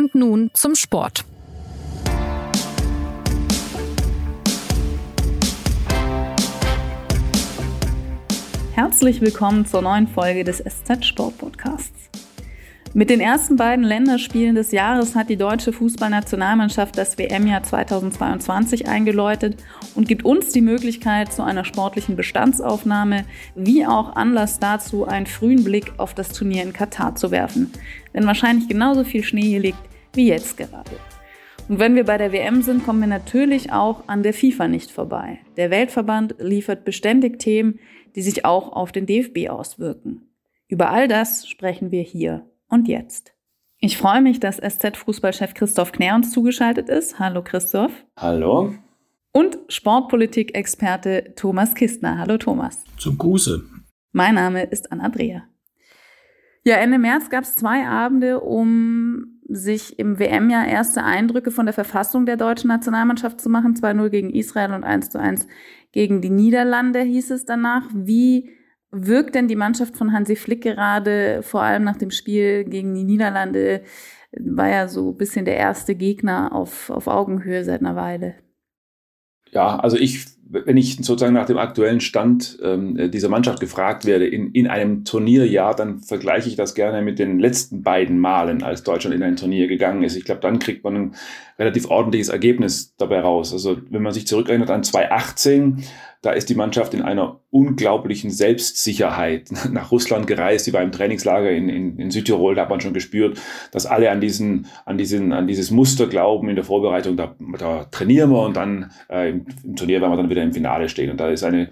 Und nun zum Sport. Herzlich willkommen zur neuen Folge des SZ Sport Podcasts. Mit den ersten beiden Länderspielen des Jahres hat die deutsche Fußballnationalmannschaft das WM-Jahr 2022 eingeläutet und gibt uns die Möglichkeit zu einer sportlichen Bestandsaufnahme, wie auch Anlass dazu, einen frühen Blick auf das Turnier in Katar zu werfen. Denn wahrscheinlich genauso viel Schnee hier liegt wie jetzt gerade. Und wenn wir bei der WM sind, kommen wir natürlich auch an der FIFA nicht vorbei. Der Weltverband liefert beständig Themen, die sich auch auf den DFB auswirken. Über all das sprechen wir hier und jetzt. Ich freue mich, dass SZ-Fußballchef Christoph Knär uns zugeschaltet ist. Hallo Christoph. Hallo. Und Sportpolitik-Experte Thomas Kistner. Hallo Thomas. Zum Gruße. Mein Name ist Anna Dreher. Ja, Ende März gab es zwei Abende, um sich im WM-Jahr erste Eindrücke von der Verfassung der deutschen Nationalmannschaft zu machen. 2-0 gegen Israel und 1-1 gegen die Niederlande hieß es danach. Wie wirkt denn die Mannschaft von Hansi Flick gerade, vor allem nach dem Spiel gegen die Niederlande? War ja so ein bisschen der erste Gegner auf, auf Augenhöhe seit einer Weile. Ja, also ich wenn ich sozusagen nach dem aktuellen Stand ähm, dieser Mannschaft gefragt werde in, in einem Turnierjahr, dann vergleiche ich das gerne mit den letzten beiden Malen, als Deutschland in ein Turnier gegangen ist. Ich glaube, dann kriegt man ein relativ ordentliches Ergebnis dabei raus. Also wenn man sich zurückerinnert an 2018, da ist die Mannschaft in einer unglaublichen Selbstsicherheit nach Russland gereist. Sie war im Trainingslager in, in, in Südtirol. Da hat man schon gespürt, dass alle an, diesen, an, diesen, an dieses Muster glauben in der Vorbereitung. Da, da trainieren wir und dann äh, im, im Turnier werden wir dann wieder im Finale stehen. Und da ist eine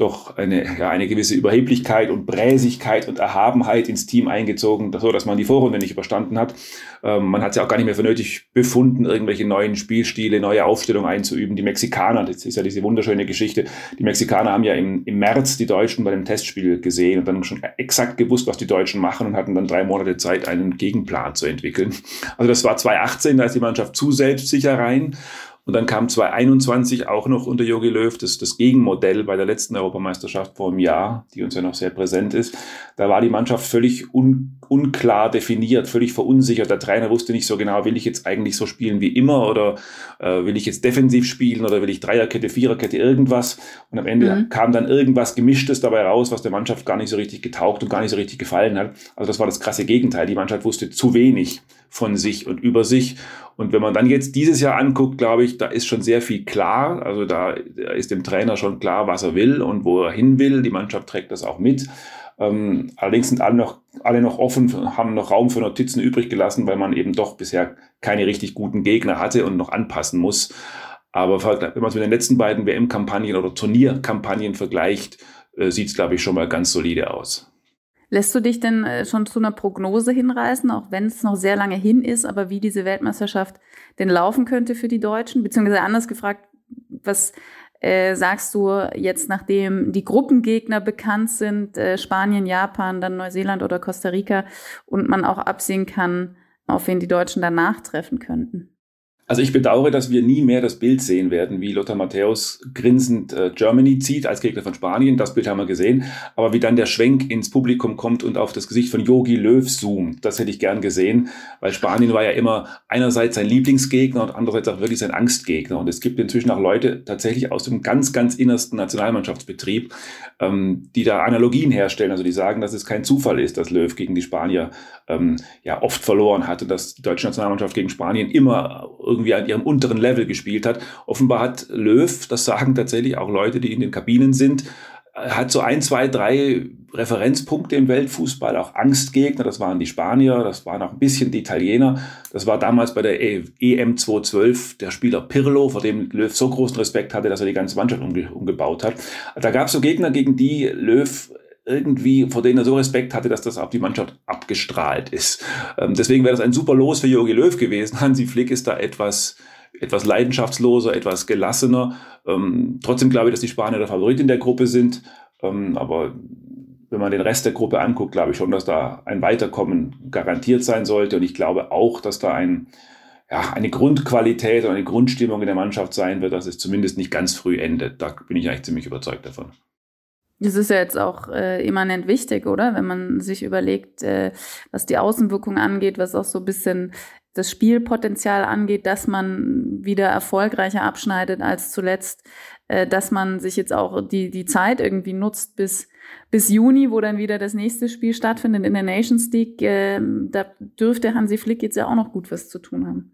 doch eine, ja, eine gewisse Überheblichkeit und Bräsigkeit und Erhabenheit ins Team eingezogen, so dass man die Vorrunde nicht überstanden hat. Ähm, man hat es ja auch gar nicht mehr für nötig befunden, irgendwelche neuen Spielstile, neue Aufstellungen einzuüben. Die Mexikaner, das ist ja diese wunderschöne Geschichte, die Mexikaner haben ja im, im März die Deutschen bei dem Testspiel gesehen und dann schon exakt gewusst, was die Deutschen machen und hatten dann drei Monate Zeit, einen Gegenplan zu entwickeln. Also das war 2018, da ist die Mannschaft zu selbstsicher rein. Und dann kam 2021 auch noch unter Jogi Löw das, das Gegenmodell bei der letzten Europameisterschaft vor einem Jahr, die uns ja noch sehr präsent ist. Da war die Mannschaft völlig un, unklar definiert, völlig verunsichert. Der Trainer wusste nicht so genau, will ich jetzt eigentlich so spielen wie immer oder äh, will ich jetzt defensiv spielen oder will ich Dreierkette, Viererkette, irgendwas. Und am Ende mhm. kam dann irgendwas Gemischtes dabei raus, was der Mannschaft gar nicht so richtig getaucht und gar nicht so richtig gefallen hat. Also das war das krasse Gegenteil. Die Mannschaft wusste zu wenig von sich und über sich. Und wenn man dann jetzt dieses Jahr anguckt, glaube ich, da ist schon sehr viel klar. Also da ist dem Trainer schon klar, was er will und wo er hin will. Die Mannschaft trägt das auch mit. Ähm, allerdings sind alle noch, alle noch offen, haben noch Raum für Notizen übrig gelassen, weil man eben doch bisher keine richtig guten Gegner hatte und noch anpassen muss. Aber wenn man es mit den letzten beiden WM-Kampagnen oder Turnierkampagnen vergleicht, äh, sieht es, glaube ich, schon mal ganz solide aus. Lässt du dich denn äh, schon zu einer Prognose hinreißen, auch wenn es noch sehr lange hin ist, aber wie diese Weltmeisterschaft denn laufen könnte für die Deutschen? Beziehungsweise anders gefragt, was äh, sagst du jetzt, nachdem die Gruppengegner bekannt sind, äh, Spanien, Japan, dann Neuseeland oder Costa Rica und man auch absehen kann, auf wen die Deutschen danach treffen könnten? Also ich bedauere, dass wir nie mehr das Bild sehen werden, wie Lothar Matthäus grinsend äh, Germany zieht als Gegner von Spanien. Das Bild haben wir gesehen. Aber wie dann der Schwenk ins Publikum kommt und auf das Gesicht von Yogi Löw zoomt, das hätte ich gern gesehen, weil Spanien war ja immer einerseits sein Lieblingsgegner und andererseits auch wirklich sein Angstgegner. Und es gibt inzwischen auch Leute tatsächlich aus dem ganz, ganz innersten Nationalmannschaftsbetrieb, ähm, die da Analogien herstellen. Also die sagen, dass es kein Zufall ist, dass Löw gegen die Spanier ähm, ja oft verloren hatte, dass die deutsche Nationalmannschaft gegen Spanien immer irgendwie irgendwie an ihrem unteren Level gespielt hat. Offenbar hat Löw, das sagen tatsächlich auch Leute, die in den Kabinen sind, hat so ein, zwei, drei Referenzpunkte im Weltfußball, auch Angstgegner, das waren die Spanier, das waren auch ein bisschen die Italiener. Das war damals bei der EM 2012 der Spieler Pirlo, vor dem Löw so großen Respekt hatte, dass er die ganze Mannschaft umge umgebaut hat. Da gab es so Gegner, gegen die Löw irgendwie, vor denen er so Respekt hatte, dass das auf die Mannschaft abgestrahlt ist. Ähm, deswegen wäre das ein super Los für Jogi Löw gewesen. Hansi Flick ist da etwas, etwas leidenschaftsloser, etwas gelassener. Ähm, trotzdem glaube ich, dass die Spanier der Favorit in der Gruppe sind. Ähm, aber wenn man den Rest der Gruppe anguckt, glaube ich schon, dass da ein Weiterkommen garantiert sein sollte. Und ich glaube auch, dass da ein, ja, eine Grundqualität und eine Grundstimmung in der Mannschaft sein wird, dass es zumindest nicht ganz früh endet. Da bin ich eigentlich ziemlich überzeugt davon. Das ist ja jetzt auch äh, immanent wichtig, oder? Wenn man sich überlegt, äh, was die Außenwirkung angeht, was auch so ein bisschen das Spielpotenzial angeht, dass man wieder erfolgreicher abschneidet als zuletzt, äh, dass man sich jetzt auch die, die Zeit irgendwie nutzt bis, bis Juni, wo dann wieder das nächste Spiel stattfindet in der Nations League. Äh, da dürfte Hansi Flick jetzt ja auch noch gut was zu tun haben.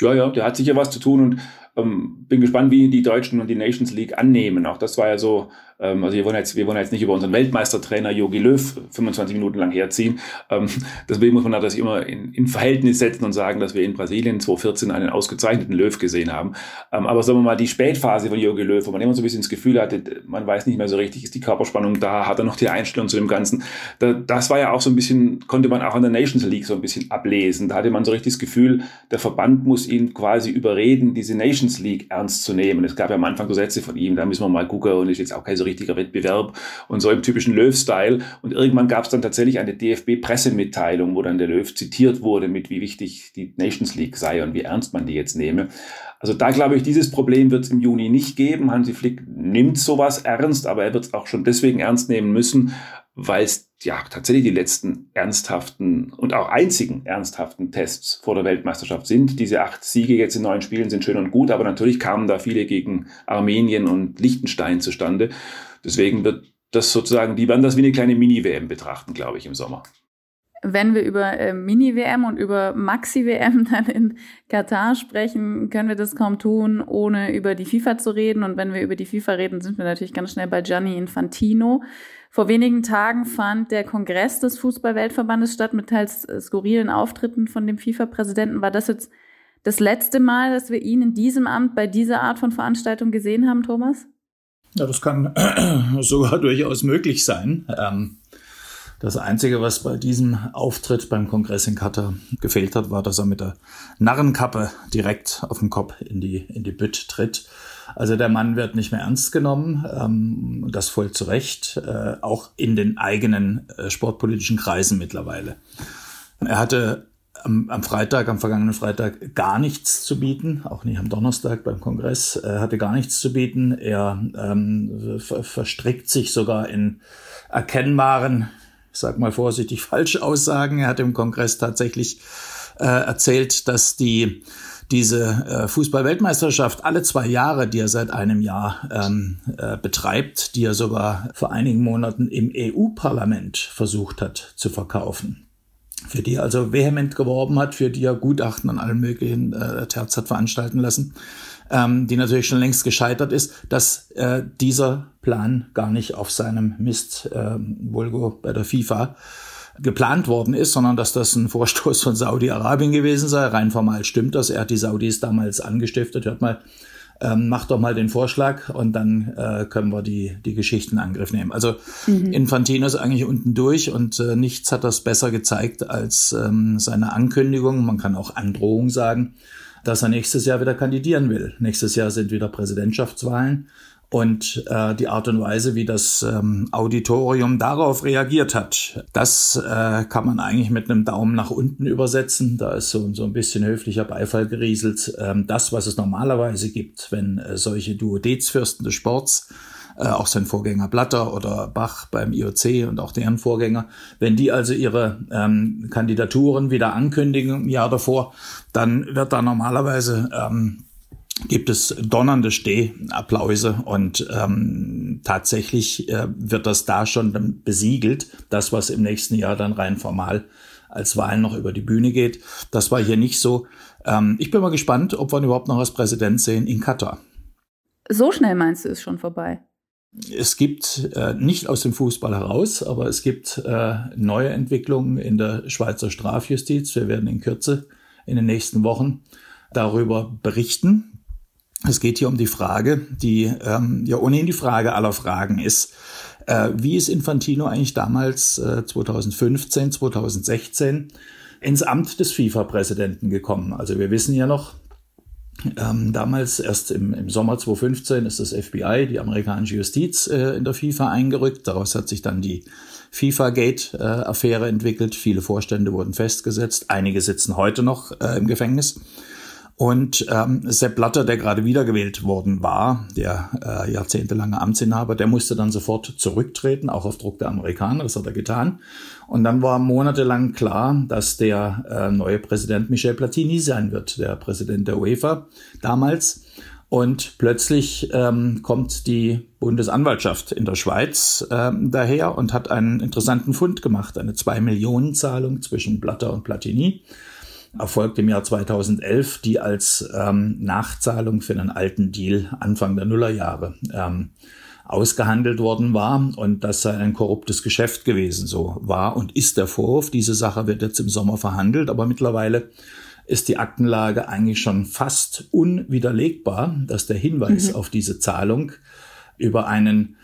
Ja, ja, der hat sicher was zu tun und ähm, bin gespannt, wie die Deutschen und die Nations League annehmen. Auch das war ja so also wir wollen, jetzt, wir wollen jetzt nicht über unseren Weltmeistertrainer Jogi Löw 25 Minuten lang herziehen. Ähm, deswegen muss man das immer in, in Verhältnis setzen und sagen, dass wir in Brasilien 2014 einen ausgezeichneten Löw gesehen haben. Ähm, aber sagen wir mal, die Spätphase von Jogi Löw, wo man immer so ein bisschen das Gefühl hatte, man weiß nicht mehr so richtig, ist die Körperspannung da, hat er noch die Einstellung zu dem Ganzen. Da, das war ja auch so ein bisschen, konnte man auch an der Nations League so ein bisschen ablesen. Da hatte man so richtig das Gefühl, der Verband muss ihn quasi überreden, diese Nations League ernst zu nehmen. Es gab ja am Anfang so Sätze von ihm, da müssen wir mal gucken und ist jetzt auch kein so richtiger Wettbewerb und so im typischen Löw-Style. Und irgendwann gab es dann tatsächlich eine DFB-Pressemitteilung, wo dann der Löw zitiert wurde, mit wie wichtig die Nations League sei und wie ernst man die jetzt nehme. Also da glaube ich, dieses Problem wird es im Juni nicht geben. Hansi Flick nimmt sowas ernst, aber er wird es auch schon deswegen ernst nehmen müssen, weil es ja tatsächlich die letzten ernsthaften und auch einzigen ernsthaften Tests vor der Weltmeisterschaft sind. Diese acht Siege jetzt in neun Spielen sind schön und gut, aber natürlich kamen da viele gegen Armenien und Liechtenstein zustande. Deswegen wird das sozusagen, die werden das wie eine kleine Mini-WM betrachten, glaube ich, im Sommer wenn wir über äh, Mini-WM und über Maxi-WM dann in Katar sprechen, können wir das kaum tun, ohne über die FIFA zu reden. Und wenn wir über die FIFA reden, sind wir natürlich ganz schnell bei Gianni Infantino. Vor wenigen Tagen fand der Kongress des Fußballweltverbandes statt mit teils äh, skurrilen Auftritten von dem FIFA-Präsidenten. War das jetzt das letzte Mal, dass wir ihn in diesem Amt bei dieser Art von Veranstaltung gesehen haben, Thomas? Ja, das kann sogar durchaus möglich sein. Ähm das Einzige, was bei diesem Auftritt beim Kongress in Katar gefehlt hat, war, dass er mit der Narrenkappe direkt auf den Kopf in die, in die Bütt tritt. Also der Mann wird nicht mehr ernst genommen, ähm, das voll zu Recht, äh, auch in den eigenen äh, sportpolitischen Kreisen mittlerweile. Er hatte am, am, Freitag, am vergangenen Freitag gar nichts zu bieten, auch nicht am Donnerstag beim Kongress, er hatte gar nichts zu bieten. Er ähm, ver verstrickt sich sogar in erkennbaren sag mal vorsichtig, falsch Aussagen. Er hat im Kongress tatsächlich äh, erzählt, dass die diese äh, Fußball-Weltmeisterschaft alle zwei Jahre, die er seit einem Jahr ähm, äh, betreibt, die er sogar vor einigen Monaten im EU-Parlament versucht hat zu verkaufen, für die er also vehement geworben hat, für die er Gutachten an allen möglichen äh, Terz hat veranstalten lassen, ähm, die natürlich schon längst gescheitert ist, dass äh, dieser Plan gar nicht auf seinem Mist, äh, Vulgo bei der FIFA, geplant worden ist, sondern dass das ein Vorstoß von Saudi-Arabien gewesen sei. Rein formal stimmt das. Er hat die Saudis damals angestiftet. Hört mal, ähm, mach doch mal den Vorschlag und dann äh, können wir die, die Geschichten in Angriff nehmen. Also mhm. Infantino ist eigentlich unten durch und äh, nichts hat das besser gezeigt als ähm, seine Ankündigung. Man kann auch Androhung sagen dass er nächstes Jahr wieder kandidieren will. Nächstes Jahr sind wieder Präsidentschaftswahlen. Und äh, die Art und Weise, wie das ähm, Auditorium darauf reagiert hat, das äh, kann man eigentlich mit einem Daumen nach unten übersetzen. Da ist so, so ein bisschen höflicher Beifall gerieselt. Ähm, das, was es normalerweise gibt, wenn äh, solche Duodezfürsten des Sports äh, auch sein Vorgänger Blatter oder Bach beim IOC und auch deren Vorgänger. Wenn die also ihre ähm, Kandidaturen wieder ankündigen im Jahr davor, dann wird da normalerweise ähm, gibt es donnernde Stehapplause und ähm, tatsächlich äh, wird das da schon besiegelt, das was im nächsten Jahr dann rein formal als Wahlen noch über die Bühne geht. Das war hier nicht so. Ähm, ich bin mal gespannt, ob wir ihn überhaupt noch als Präsident sehen in Katar. So schnell meinst du, ist schon vorbei? Es gibt äh, nicht aus dem Fußball heraus, aber es gibt äh, neue Entwicklungen in der Schweizer Strafjustiz. Wir werden in Kürze in den nächsten Wochen darüber berichten. Es geht hier um die Frage, die ähm, ja ohnehin die Frage aller Fragen ist. Äh, wie ist Infantino eigentlich damals äh, 2015, 2016 ins Amt des FIFA-Präsidenten gekommen? Also wir wissen ja noch, ähm, damals, erst im, im Sommer 2015, ist das FBI, die amerikanische Justiz, äh, in der FIFA eingerückt. Daraus hat sich dann die FIFA-Gate-Affäre entwickelt. Viele Vorstände wurden festgesetzt. Einige sitzen heute noch äh, im Gefängnis. Und ähm, Sepp Blatter, der gerade wiedergewählt worden war, der äh, jahrzehntelange Amtsinhaber, der musste dann sofort zurücktreten, auch auf Druck der Amerikaner, das hat er getan. Und dann war monatelang klar, dass der äh, neue Präsident Michel Platini sein wird, der Präsident der UEFA damals. Und plötzlich ähm, kommt die Bundesanwaltschaft in der Schweiz ähm, daher und hat einen interessanten Fund gemacht, eine Zwei-Millionen-Zahlung zwischen Blatter und Platini erfolgt im Jahr 2011, die als ähm, Nachzahlung für einen alten Deal Anfang der Nullerjahre ähm, ausgehandelt worden war und das sei ein korruptes Geschäft gewesen. So war und ist der Vorwurf. Diese Sache wird jetzt im Sommer verhandelt, aber mittlerweile ist die Aktenlage eigentlich schon fast unwiderlegbar, dass der Hinweis mhm. auf diese Zahlung über einen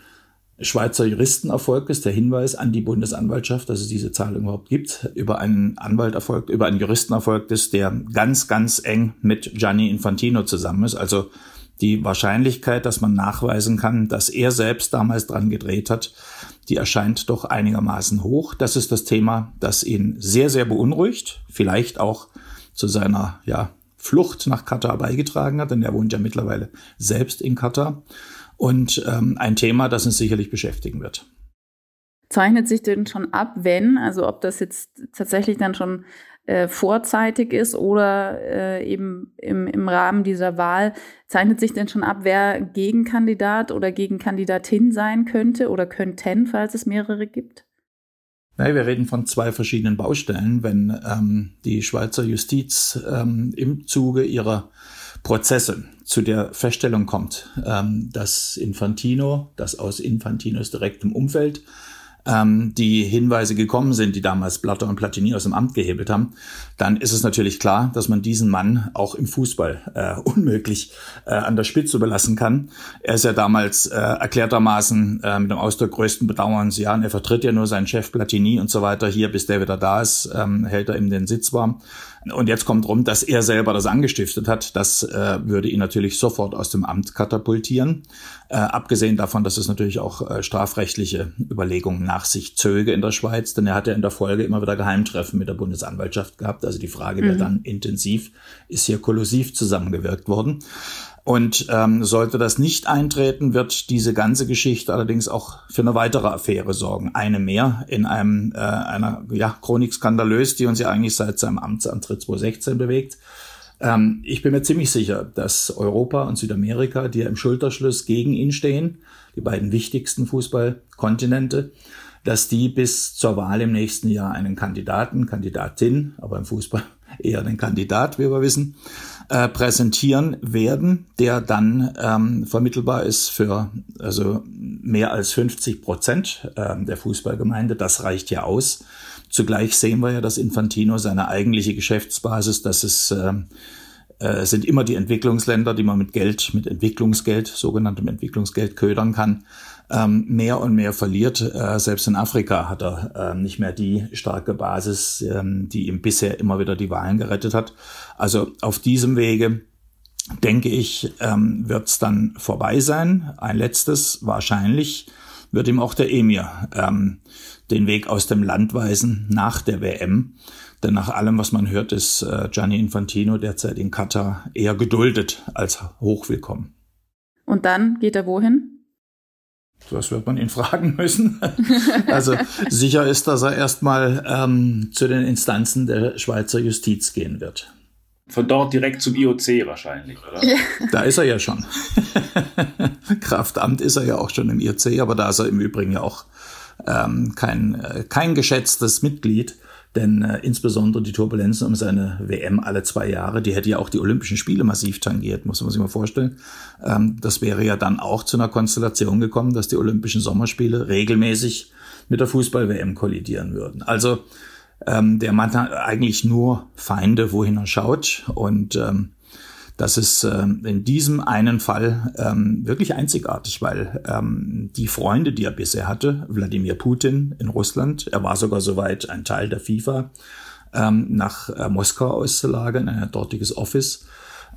Schweizer Juristenerfolg ist der Hinweis an die Bundesanwaltschaft, dass es diese Zahlung überhaupt gibt, über einen Anwalt erfolgt, über einen Juristenerfolg ist, der ganz, ganz eng mit Gianni Infantino zusammen ist. Also die Wahrscheinlichkeit, dass man nachweisen kann, dass er selbst damals dran gedreht hat, die erscheint doch einigermaßen hoch. Das ist das Thema, das ihn sehr, sehr beunruhigt, vielleicht auch zu seiner ja, Flucht nach Katar beigetragen hat, denn er wohnt ja mittlerweile selbst in Katar und ähm, ein Thema, das uns sicherlich beschäftigen wird. Zeichnet sich denn schon ab, wenn, also ob das jetzt tatsächlich dann schon äh, vorzeitig ist oder äh, eben im, im Rahmen dieser Wahl, zeichnet sich denn schon ab, wer Gegenkandidat oder Gegenkandidatin sein könnte oder könnten, falls es mehrere gibt? Nein, wir reden von zwei verschiedenen Baustellen. Wenn ähm, die Schweizer Justiz ähm, im Zuge ihrer Prozesse zu der Feststellung kommt, ähm, dass Infantino, das aus Infantinos direktem Umfeld ähm, die Hinweise gekommen sind, die damals Blatter und Platini aus dem Amt gehebelt haben, dann ist es natürlich klar, dass man diesen Mann auch im Fußball äh, unmöglich äh, an der Spitze belassen kann. Er ist ja damals äh, erklärtermaßen äh, mit dem Ausdruck größten Bedauerns, ja, er vertritt ja nur seinen Chef Platini und so weiter. Hier, bis der wieder da ist, ähm, hält er ihm den Sitz warm. Und jetzt kommt rum, dass er selber das angestiftet hat. Das äh, würde ihn natürlich sofort aus dem Amt katapultieren. Äh, abgesehen davon, dass es natürlich auch äh, strafrechtliche Überlegungen nach sich zöge in der Schweiz, denn er hat ja in der Folge immer wieder Geheimtreffen mit der Bundesanwaltschaft gehabt. Also die Frage mhm. wäre dann intensiv, ist hier kollusiv zusammengewirkt worden. Und ähm, sollte das nicht eintreten, wird diese ganze Geschichte allerdings auch für eine weitere Affäre sorgen. Eine mehr in einem äh, einer ja, Chronik skandalös, die uns ja eigentlich seit seinem Amtsantritt 2016 bewegt. Ähm, ich bin mir ziemlich sicher, dass Europa und Südamerika, die ja im Schulterschluss gegen ihn stehen, die beiden wichtigsten Fußballkontinente, dass die bis zur Wahl im nächsten Jahr einen Kandidaten, Kandidatin, aber im Fußball eher den Kandidat, wie wir wissen, äh, präsentieren werden, der dann ähm, vermittelbar ist für also mehr als 50 Prozent äh, der Fußballgemeinde. Das reicht ja aus. Zugleich sehen wir ja, dass Infantino seine eigentliche Geschäftsbasis, dass es äh, äh, sind immer die Entwicklungsländer, die man mit Geld, mit Entwicklungsgeld, sogenanntem Entwicklungsgeld ködern kann ähm, mehr und mehr verliert. Äh, selbst in Afrika hat er äh, nicht mehr die starke Basis, ähm, die ihm bisher immer wieder die Wahlen gerettet hat. Also auf diesem Wege denke ich, ähm, wird es dann vorbei sein. Ein letztes wahrscheinlich wird ihm auch der Emir ähm, den Weg aus dem Land weisen nach der WM. Denn nach allem, was man hört, ist äh, Gianni Infantino derzeit in Katar eher geduldet als hochwillkommen. Und dann geht er wohin? Das wird man ihn fragen müssen. also sicher ist, dass er erstmal ähm, zu den Instanzen der Schweizer Justiz gehen wird. Von dort direkt zum IOC wahrscheinlich, oder? Ja. Da ist er ja schon. Kraftamt ist er ja auch schon im IOC, aber da ist er im Übrigen ja auch ähm, kein, äh, kein geschätztes Mitglied. Denn äh, insbesondere die Turbulenzen um seine WM alle zwei Jahre, die hätte ja auch die Olympischen Spiele massiv tangiert, muss man sich mal vorstellen. Ähm, das wäre ja dann auch zu einer Konstellation gekommen, dass die Olympischen Sommerspiele regelmäßig mit der Fußball-WM kollidieren würden. Also ähm, der Mann hat eigentlich nur Feinde, wohin er schaut. Und ähm, das ist ähm, in diesem einen Fall ähm, wirklich einzigartig, weil ähm, die Freunde, die er bisher hatte, Wladimir Putin in Russland, er war sogar soweit ein Teil der FIFA, ähm, nach äh, Moskau auszulagern, ein dortiges Office,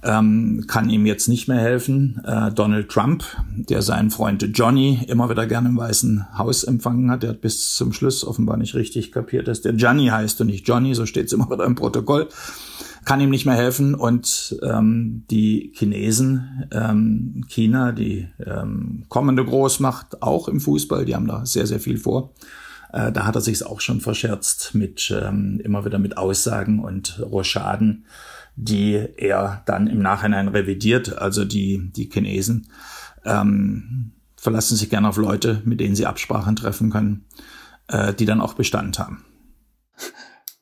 ähm, kann ihm jetzt nicht mehr helfen. Äh, Donald Trump, der seinen Freund Johnny immer wieder gerne im Weißen Haus empfangen hat, der hat bis zum Schluss offenbar nicht richtig kapiert, dass der Johnny heißt und nicht Johnny, so steht es immer wieder im Protokoll kann ihm nicht mehr helfen und ähm, die Chinesen, ähm, China, die ähm, kommende Großmacht auch im Fußball, die haben da sehr, sehr viel vor. Äh, da hat er sich auch schon verscherzt mit ähm, immer wieder mit Aussagen und Rochaden, die er dann im Nachhinein revidiert. Also die, die Chinesen ähm, verlassen sich gerne auf Leute, mit denen sie Absprachen treffen können, äh, die dann auch Bestand haben.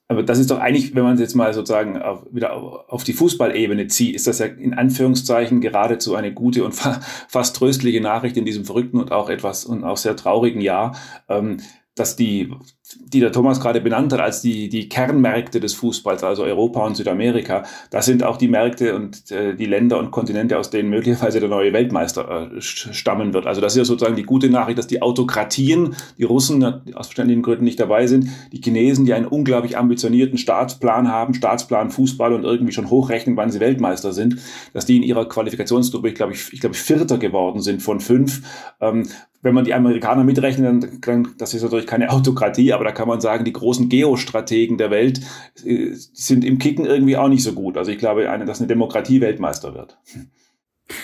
Aber das ist doch eigentlich, wenn man es jetzt mal sozusagen auf, wieder auf die Fußballebene zieht, ist das ja in Anführungszeichen geradezu eine gute und fa fast tröstliche Nachricht in diesem verrückten und auch etwas und auch sehr traurigen Jahr, ähm, dass die die der Thomas gerade benannt hat, als die, die Kernmärkte des Fußballs, also Europa und Südamerika, das sind auch die Märkte und äh, die Länder und Kontinente, aus denen möglicherweise der neue Weltmeister äh, stammen wird. Also das ist ja sozusagen die gute Nachricht, dass die Autokratien, die Russen aus verständlichen Gründen nicht dabei sind, die Chinesen, die einen unglaublich ambitionierten Staatsplan haben, Staatsplan Fußball und irgendwie schon hochrechnen, wann sie Weltmeister sind, dass die in ihrer Qualifikationsgruppe, ich glaube, ich, ich glaube, Vierter geworden sind von fünf. Ähm, wenn man die Amerikaner mitrechnet, dann, das ist natürlich keine Autokratie, aber da kann man sagen, die großen Geostrategen der Welt äh, sind im Kicken irgendwie auch nicht so gut. Also ich glaube, eine, dass eine Demokratie Weltmeister wird.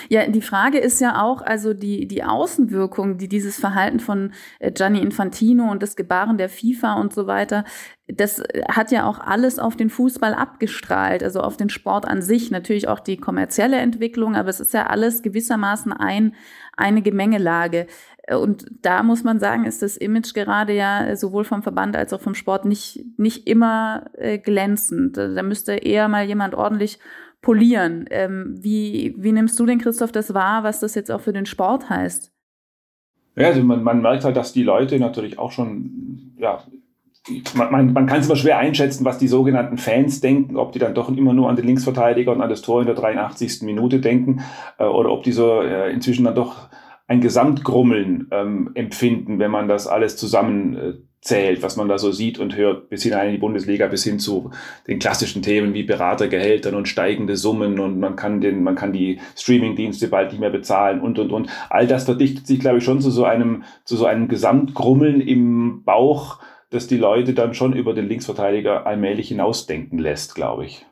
Ja, die Frage ist ja auch, also die, die Außenwirkung, die dieses Verhalten von äh, Gianni Infantino und das Gebaren der FIFA und so weiter, das hat ja auch alles auf den Fußball abgestrahlt, also auf den Sport an sich, natürlich auch die kommerzielle Entwicklung, aber es ist ja alles gewissermaßen ein, eine Gemengelage. Und da muss man sagen, ist das Image gerade ja sowohl vom Verband als auch vom Sport nicht, nicht immer äh, glänzend. Da müsste eher mal jemand ordentlich polieren. Ähm, wie, wie nimmst du denn, Christoph, das wahr, was das jetzt auch für den Sport heißt? Ja, also man, man merkt halt, dass die Leute natürlich auch schon, ja, man, man, man kann es immer schwer einschätzen, was die sogenannten Fans denken, ob die dann doch immer nur an den Linksverteidiger und an das Tor in der 83. Minute denken äh, oder ob die so äh, inzwischen dann doch ein Gesamtgrummeln ähm, empfinden, wenn man das alles zusammenzählt, äh, was man da so sieht und hört, bis hinein in die Bundesliga, bis hin zu den klassischen Themen wie Beratergehältern und steigende Summen und man kann den, man kann die Streamingdienste bald nicht mehr bezahlen und und und. All das verdichtet sich, glaube ich, schon zu so einem, zu so einem Gesamtgrummeln im Bauch, das die Leute dann schon über den Linksverteidiger allmählich hinausdenken lässt, glaube ich.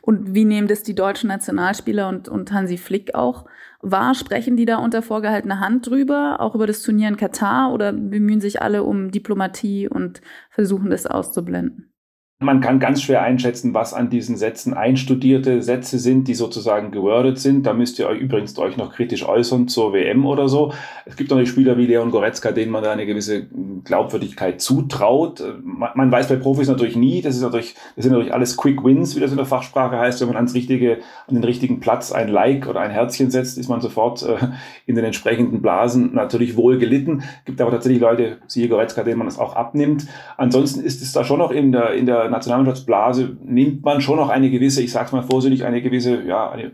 Und wie nehmen das die deutschen Nationalspieler und, und Hansi Flick auch wahr? Sprechen die da unter vorgehaltener Hand drüber, auch über das Turnier in Katar, oder bemühen sich alle um Diplomatie und versuchen das auszublenden? Man kann ganz schwer einschätzen, was an diesen Sätzen einstudierte Sätze sind, die sozusagen gewordet sind. Da müsst ihr euch übrigens euch noch kritisch äußern zur WM oder so. Es gibt natürlich Spieler wie Leon Goretzka, denen man da eine gewisse Glaubwürdigkeit zutraut. Man weiß bei Profis natürlich nie. Das ist natürlich, das sind natürlich alles Quick Wins, wie das in der Fachsprache heißt. Wenn man ans richtige, an den richtigen Platz ein Like oder ein Herzchen setzt, ist man sofort äh, in den entsprechenden Blasen natürlich wohl gelitten. Gibt aber tatsächlich Leute, siehe Goretzka, denen man das auch abnimmt. Ansonsten ist es da schon noch in der, in der Nationalmannschaftsblase nimmt man schon noch eine gewisse, ich sage es mal vorsichtig, eine gewisse, ja, eine,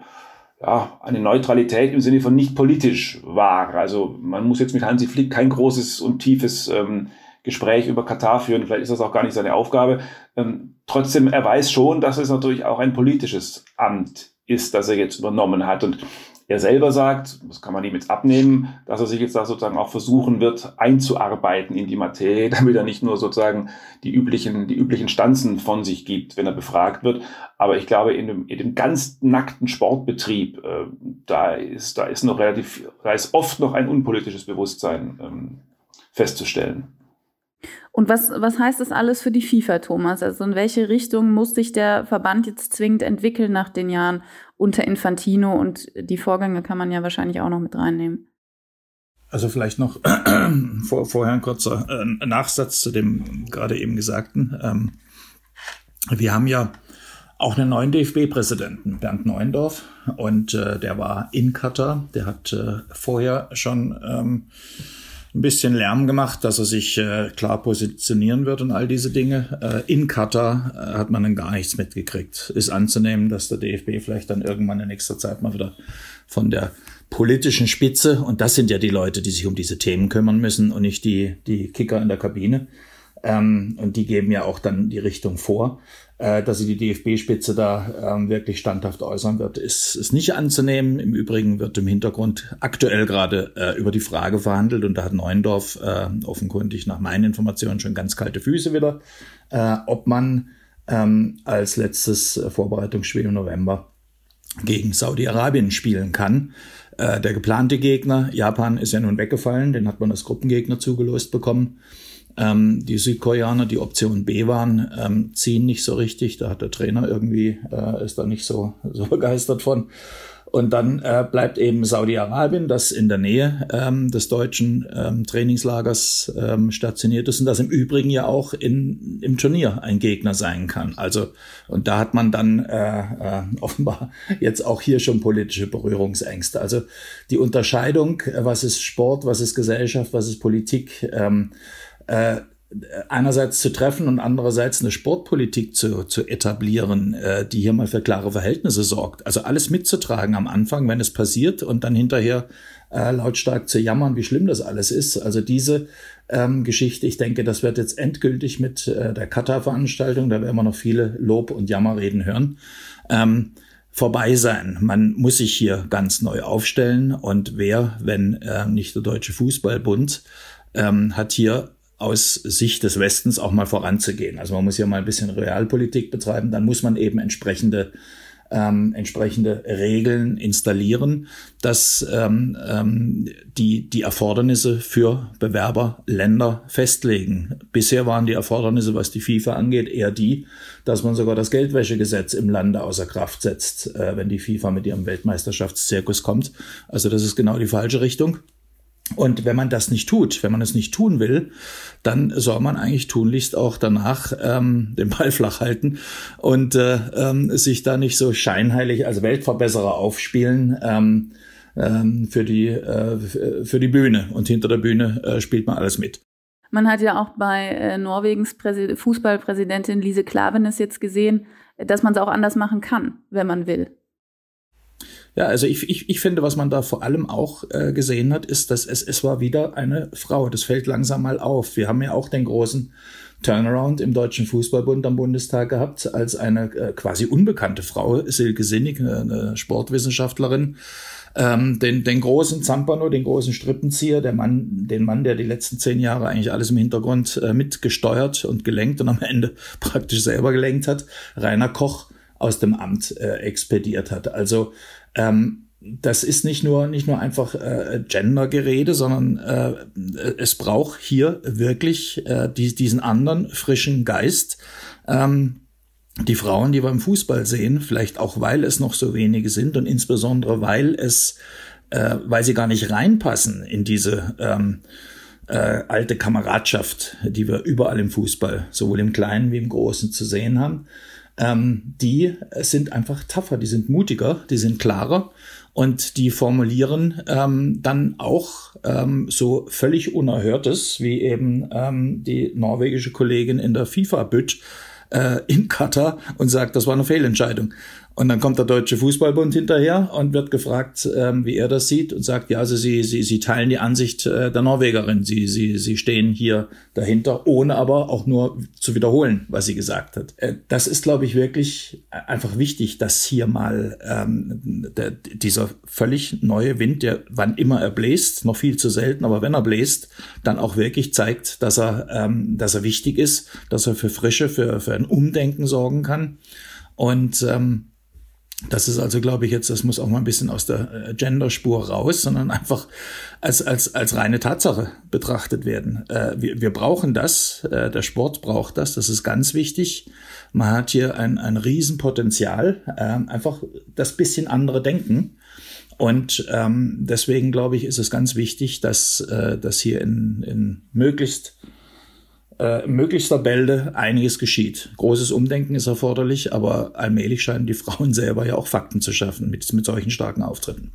ja, eine Neutralität im Sinne von nicht politisch wahr. Also man muss jetzt mit Hansi Flick kein großes und tiefes ähm, Gespräch über Katar führen. Vielleicht ist das auch gar nicht seine Aufgabe. Ähm, trotzdem, er weiß schon, dass es natürlich auch ein politisches Amt ist, das er jetzt übernommen hat. Und er selber sagt, das kann man ihm jetzt abnehmen, dass er sich jetzt da sozusagen auch versuchen wird, einzuarbeiten in die Materie, damit er nicht nur sozusagen die üblichen, die üblichen Stanzen von sich gibt, wenn er befragt wird. Aber ich glaube, in dem, in dem ganz nackten Sportbetrieb, äh, da ist, da ist noch relativ, da ist oft noch ein unpolitisches Bewusstsein ähm, festzustellen. Und was, was heißt das alles für die FIFA, Thomas? Also in welche Richtung muss sich der Verband jetzt zwingend entwickeln nach den Jahren unter Infantino? Und die Vorgänge kann man ja wahrscheinlich auch noch mit reinnehmen. Also vielleicht noch vor, vorher ein kurzer äh, Nachsatz zu dem gerade eben Gesagten. Ähm, wir haben ja auch einen neuen DFB-Präsidenten, Bernd Neuendorf, und äh, der war in Katar. Der hat äh, vorher schon ähm, ein bisschen Lärm gemacht, dass er sich äh, klar positionieren wird und all diese Dinge. Äh, in Katar äh, hat man dann gar nichts mitgekriegt. Ist anzunehmen, dass der DFB vielleicht dann irgendwann in nächster Zeit mal wieder von der politischen Spitze, und das sind ja die Leute, die sich um diese Themen kümmern müssen und nicht die, die Kicker in der Kabine, ähm, und die geben ja auch dann die Richtung vor, äh, dass sie die DFB-Spitze da ähm, wirklich standhaft äußern wird, ist, ist nicht anzunehmen. Im Übrigen wird im Hintergrund aktuell gerade äh, über die Frage verhandelt und da hat Neuendorf äh, offenkundig nach meinen Informationen schon ganz kalte Füße wieder, äh, ob man ähm, als letztes Vorbereitungsspiel im November gegen Saudi-Arabien spielen kann. Äh, der geplante Gegner, Japan, ist ja nun weggefallen, den hat man als Gruppengegner zugelost bekommen. Ähm, die Südkoreaner, die Option B waren, ähm, ziehen nicht so richtig. Da hat der Trainer irgendwie, äh, ist da nicht so, so begeistert von. Und dann äh, bleibt eben Saudi-Arabien, das in der Nähe ähm, des deutschen ähm, Trainingslagers ähm, stationiert ist und das im Übrigen ja auch in, im Turnier ein Gegner sein kann. Also, und da hat man dann äh, äh, offenbar jetzt auch hier schon politische Berührungsängste. Also die Unterscheidung, äh, was ist Sport, was ist Gesellschaft, was ist Politik, ähm, äh, einerseits zu treffen und andererseits eine Sportpolitik zu, zu etablieren, äh, die hier mal für klare Verhältnisse sorgt. Also alles mitzutragen am Anfang, wenn es passiert und dann hinterher äh, lautstark zu jammern, wie schlimm das alles ist. Also diese ähm, Geschichte, ich denke, das wird jetzt endgültig mit äh, der Katar-Veranstaltung, da werden wir noch viele Lob- und Jammerreden hören, ähm, vorbei sein. Man muss sich hier ganz neu aufstellen und wer, wenn äh, nicht der Deutsche Fußballbund, ähm, hat hier aus Sicht des Westens auch mal voranzugehen. Also man muss ja mal ein bisschen Realpolitik betreiben, dann muss man eben entsprechende ähm, entsprechende Regeln installieren, dass ähm, ähm, die die Erfordernisse für Bewerberländer festlegen. Bisher waren die Erfordernisse, was die FIFA angeht, eher die, dass man sogar das Geldwäschegesetz im Lande außer Kraft setzt, äh, wenn die FIFA mit ihrem Weltmeisterschaftszirkus kommt. Also das ist genau die falsche Richtung. Und wenn man das nicht tut, wenn man es nicht tun will, dann soll man eigentlich tunlichst auch danach ähm, den Ball flach halten und äh, ähm, sich da nicht so scheinheilig als Weltverbesserer aufspielen ähm, ähm, für, die, äh, für die Bühne. Und hinter der Bühne äh, spielt man alles mit. Man hat ja auch bei äh, Norwegens Präsid Fußballpräsidentin Lise Klavenes jetzt gesehen, dass man es auch anders machen kann, wenn man will. Ja, also ich, ich, ich finde, was man da vor allem auch äh, gesehen hat, ist, dass es, es war wieder eine Frau. Das fällt langsam mal auf. Wir haben ja auch den großen Turnaround im Deutschen Fußballbund am Bundestag gehabt, als eine äh, quasi unbekannte Frau, Silke Sinnig, eine Sportwissenschaftlerin, ähm, den, den großen Zampano, den großen Strippenzieher, der Mann, den Mann, der die letzten zehn Jahre eigentlich alles im Hintergrund äh, mitgesteuert und gelenkt und am Ende praktisch selber gelenkt hat, Rainer Koch aus dem Amt äh, expediert hat. Also ähm, das ist nicht nur nicht nur einfach äh, Gendergerede, sondern äh, es braucht hier wirklich äh, die, diesen anderen frischen Geist. Ähm, die Frauen, die wir im Fußball sehen, vielleicht auch weil es noch so wenige sind und insbesondere weil es, äh, weil sie gar nicht reinpassen in diese ähm, äh, alte Kameradschaft, die wir überall im Fußball, sowohl im Kleinen wie im Großen zu sehen haben ähm, die sind einfach tougher, die sind mutiger, die sind klarer und die formulieren ähm, dann auch ähm, so völlig Unerhörtes, wie eben ähm, die norwegische Kollegin in der FIFA-Bütt äh, in Katar und sagt, das war eine Fehlentscheidung. Und dann kommt der Deutsche Fußballbund hinterher und wird gefragt, ähm, wie er das sieht und sagt, ja, also sie, sie, sie teilen die Ansicht äh, der Norwegerin. Sie, sie, sie stehen hier dahinter, ohne aber auch nur zu wiederholen, was sie gesagt hat. Äh, das ist, glaube ich, wirklich einfach wichtig, dass hier mal ähm, der, dieser völlig neue Wind, der wann immer er bläst, noch viel zu selten, aber wenn er bläst, dann auch wirklich zeigt, dass er, ähm, dass er wichtig ist, dass er für Frische, für, für ein Umdenken sorgen kann. Und ähm, das ist also, glaube ich, jetzt, das muss auch mal ein bisschen aus der äh, Genderspur raus, sondern einfach als, als, als reine Tatsache betrachtet werden. Äh, wir, wir brauchen das, äh, der Sport braucht das, das ist ganz wichtig. Man hat hier ein, ein Riesenpotenzial, äh, einfach das bisschen andere Denken. Und ähm, deswegen, glaube ich, ist es ganz wichtig, dass, äh, dass hier in, in möglichst äh, möglichster Bälde einiges geschieht. Großes Umdenken ist erforderlich, aber allmählich scheinen die Frauen selber ja auch Fakten zu schaffen mit, mit solchen starken Auftritten.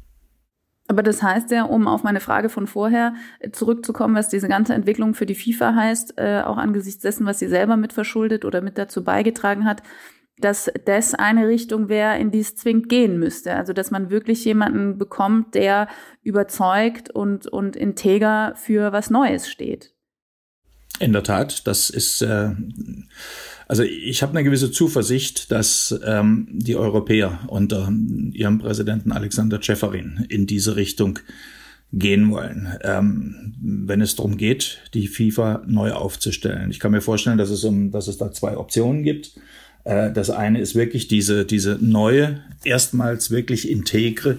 Aber das heißt ja, um auf meine Frage von vorher zurückzukommen, was diese ganze Entwicklung für die FIFA heißt, äh, auch angesichts dessen, was sie selber mit verschuldet oder mit dazu beigetragen hat, dass das eine Richtung wäre, in die es zwingend gehen müsste. Also dass man wirklich jemanden bekommt, der überzeugt und, und integer für was Neues steht. In der Tat, das ist, äh, also ich habe eine gewisse Zuversicht, dass ähm, die Europäer unter ihrem Präsidenten Alexander Ceferin in diese Richtung gehen wollen, ähm, wenn es darum geht, die FIFA neu aufzustellen. Ich kann mir vorstellen, dass es, um, dass es da zwei Optionen gibt. Äh, das eine ist wirklich diese, diese neue, erstmals wirklich integre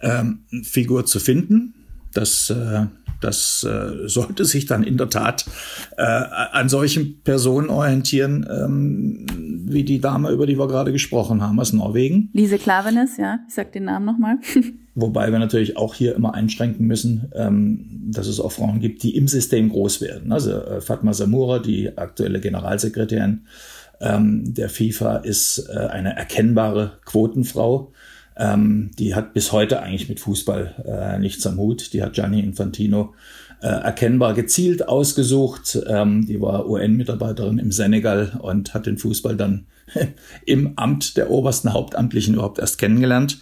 ähm, Figur zu finden. Das, äh, das äh, sollte sich dann in der Tat äh, an solchen Personen orientieren, ähm, wie die Dame, über die wir gerade gesprochen haben, aus Norwegen. Lise Klavenes, ja, ich sag den Namen nochmal. Wobei wir natürlich auch hier immer einschränken müssen, ähm, dass es auch Frauen gibt, die im System groß werden. Also äh, Fatma Samura, die aktuelle Generalsekretärin ähm, der FIFA, ist äh, eine erkennbare Quotenfrau. Ähm, die hat bis heute eigentlich mit Fußball äh, nichts am Hut. Die hat Gianni Infantino äh, erkennbar gezielt ausgesucht. Ähm, die war UN-Mitarbeiterin im Senegal und hat den Fußball dann im Amt der obersten Hauptamtlichen überhaupt erst kennengelernt.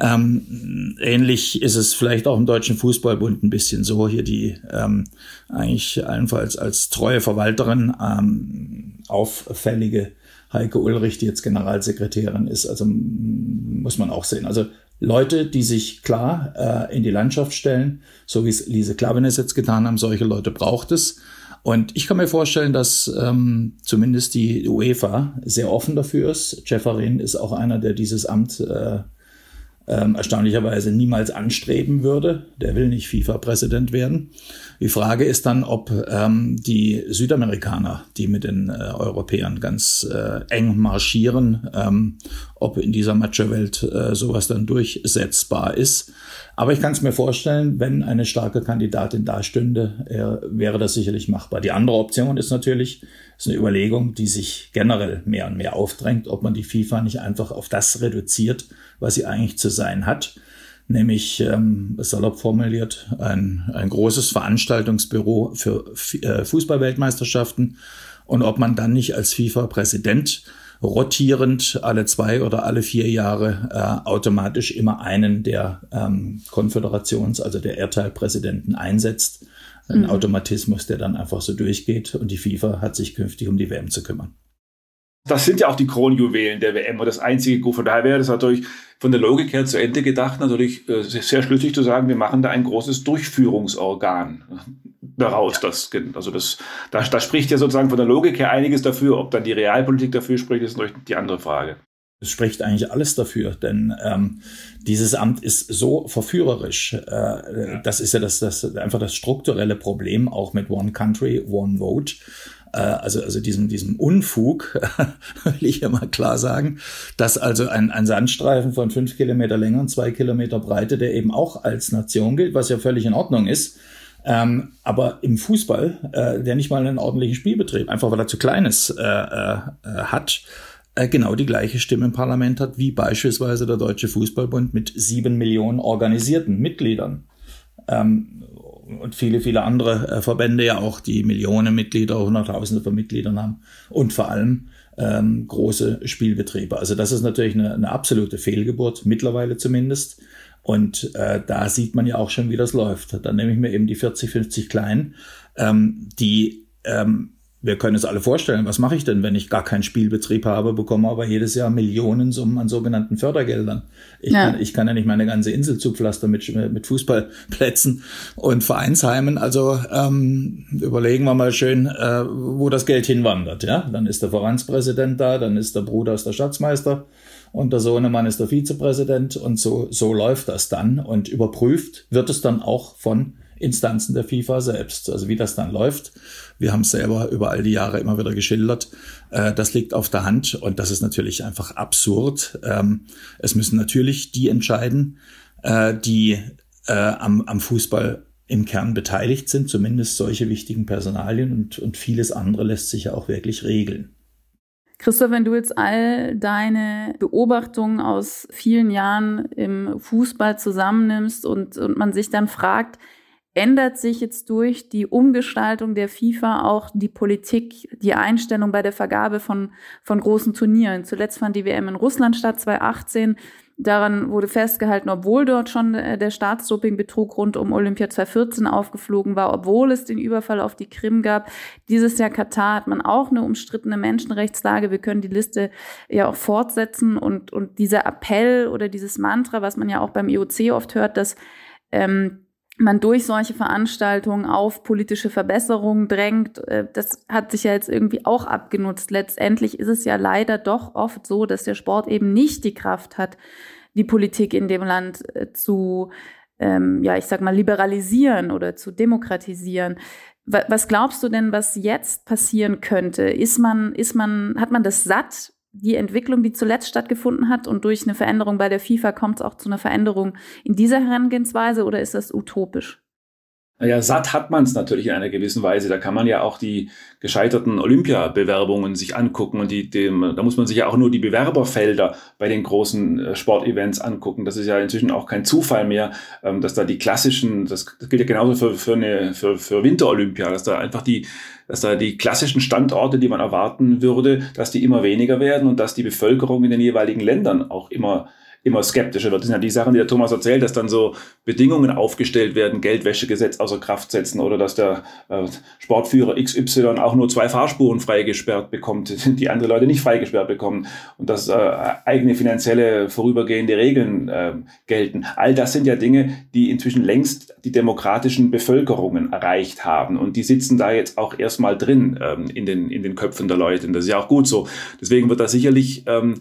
Ähm, ähnlich ist es vielleicht auch im Deutschen Fußballbund ein bisschen so. Hier die ähm, eigentlich allenfalls als treue Verwalterin ähm, auffällige Heike Ulrich, die jetzt Generalsekretärin ist. Also muss man auch sehen. Also Leute, die sich klar äh, in die Landschaft stellen, so wie es Lise Klavenes jetzt getan haben, solche Leute braucht es. Und ich kann mir vorstellen, dass ähm, zumindest die UEFA sehr offen dafür ist. Jefferin ist auch einer, der dieses Amt äh, ähm, erstaunlicherweise niemals anstreben würde. Der will nicht FIFA-Präsident werden. Die Frage ist dann, ob ähm, die Südamerikaner, die mit den äh, Europäern ganz äh, eng marschieren, ähm, ob in dieser Matcherwelt äh, sowas dann durchsetzbar ist. Aber ich kann es mir vorstellen, wenn eine starke Kandidatin dastünde, äh, wäre das sicherlich machbar. Die andere Option ist natürlich, ist eine Überlegung, die sich generell mehr und mehr aufdrängt, ob man die FIFA nicht einfach auf das reduziert, was sie eigentlich zu sein hat, nämlich ähm, salopp formuliert ein, ein großes Veranstaltungsbüro für äh, Fußballweltmeisterschaften und ob man dann nicht als FIFA-Präsident rotierend alle zwei oder alle vier Jahre äh, automatisch immer einen der ähm, Konföderations-, also der Erdteilpräsidenten einsetzt. Ein mhm. Automatismus, der dann einfach so durchgeht und die FIFA hat sich künftig um die WM zu kümmern. Das sind ja auch die Kronjuwelen der WM und das einzige Gut. Von daher wäre das natürlich von der Logik her zu Ende gedacht, natürlich äh, sehr schlüssig zu sagen, wir machen da ein großes Durchführungsorgan daraus. Das, also das, da, da spricht ja sozusagen von der Logik her einiges dafür. Ob dann die Realpolitik dafür spricht, ist natürlich die andere Frage. Es spricht eigentlich alles dafür, denn ähm, dieses Amt ist so verführerisch. Äh, ja. Das ist ja das, das einfach das strukturelle Problem auch mit One Country, One Vote. Äh, also, also diesem, diesem Unfug, will ich ja mal klar sagen, dass also ein, ein Sandstreifen von fünf Kilometer Länge und zwei Kilometer Breite, der eben auch als Nation gilt, was ja völlig in Ordnung ist, ähm, aber im Fußball, äh, der nicht mal einen ordentlichen Spielbetrieb, einfach weil er zu kleines äh, äh, hat, äh, genau die gleiche Stimme im Parlament hat wie beispielsweise der Deutsche Fußballbund mit sieben Millionen organisierten Mitgliedern. Ähm, und viele, viele andere äh, Verbände ja auch, die Millionen Mitglieder, Hunderttausende von Mitgliedern haben und vor allem ähm, große Spielbetriebe. Also das ist natürlich eine, eine absolute Fehlgeburt, mittlerweile zumindest. Und äh, da sieht man ja auch schon, wie das läuft. Dann nehme ich mir eben die 40, 50 Kleinen, ähm, die ähm, wir können uns alle vorstellen, was mache ich denn, wenn ich gar keinen Spielbetrieb habe, bekomme aber jedes Jahr Millionensummen an sogenannten Fördergeldern. Ich, ja. kann, ich kann ja nicht meine ganze Insel zupflastern mit, mit Fußballplätzen und Vereinsheimen. Also ähm, überlegen wir mal schön, äh, wo das Geld hinwandert. Ja? Dann ist der Vereinspräsident da, dann ist der Bruder ist der Staatsmeister und der Sohnemann ist der Vizepräsident und so, so läuft das dann und überprüft wird es dann auch von Instanzen der FIFA selbst. Also wie das dann läuft, wir haben es selber über all die Jahre immer wieder geschildert. Äh, das liegt auf der Hand und das ist natürlich einfach absurd. Ähm, es müssen natürlich die entscheiden, äh, die äh, am, am Fußball im Kern beteiligt sind, zumindest solche wichtigen Personalien und, und vieles andere lässt sich ja auch wirklich regeln. Christoph, wenn du jetzt all deine Beobachtungen aus vielen Jahren im Fußball zusammennimmst und, und man sich dann fragt, ändert sich jetzt durch die Umgestaltung der FIFA auch die Politik, die Einstellung bei der Vergabe von, von großen Turnieren. Zuletzt fand die WM in Russland statt 2018. Daran wurde festgehalten, obwohl dort schon äh, der Staatsdopingbetrug rund um Olympia 2014 aufgeflogen war, obwohl es den Überfall auf die Krim gab. Dieses Jahr Katar hat man auch eine umstrittene Menschenrechtslage. Wir können die Liste ja auch fortsetzen und, und dieser Appell oder dieses Mantra, was man ja auch beim IOC oft hört, dass ähm, man durch solche Veranstaltungen auf politische Verbesserungen drängt, äh, das hat sich ja jetzt irgendwie auch abgenutzt. Letztendlich ist es ja leider doch oft so, dass der Sport eben nicht die Kraft hat, die Politik in dem Land äh, zu, ähm, ja, ich sag mal, liberalisieren oder zu demokratisieren. Was glaubst du denn, was jetzt passieren könnte? Ist man, ist man, hat man das satt, die Entwicklung, die zuletzt stattgefunden hat und durch eine Veränderung bei der FIFA kommt es auch zu einer Veränderung in dieser Herangehensweise oder ist das utopisch? Naja, satt hat man es natürlich in einer gewissen Weise. Da kann man ja auch die gescheiterten Olympiabewerbungen sich angucken und die, dem, da muss man sich ja auch nur die Bewerberfelder bei den großen äh, Sportevents angucken. Das ist ja inzwischen auch kein Zufall mehr, ähm, dass da die klassischen, das, gilt ja genauso für, für, eine, für, für Winterolympia, dass da einfach die, dass da die klassischen Standorte, die man erwarten würde, dass die immer weniger werden und dass die Bevölkerung in den jeweiligen Ländern auch immer immer skeptischer wird. Das sind ja die Sachen, die der Thomas erzählt, dass dann so Bedingungen aufgestellt werden, Geldwäschegesetz außer Kraft setzen oder dass der äh, Sportführer XY auch nur zwei Fahrspuren freigesperrt bekommt, die andere Leute nicht freigesperrt bekommen und dass äh, eigene finanzielle vorübergehende Regeln äh, gelten. All das sind ja Dinge, die inzwischen längst die demokratischen Bevölkerungen erreicht haben und die sitzen da jetzt auch erstmal drin ähm, in, den, in den Köpfen der Leute. Und das ist ja auch gut so. Deswegen wird da sicherlich ähm,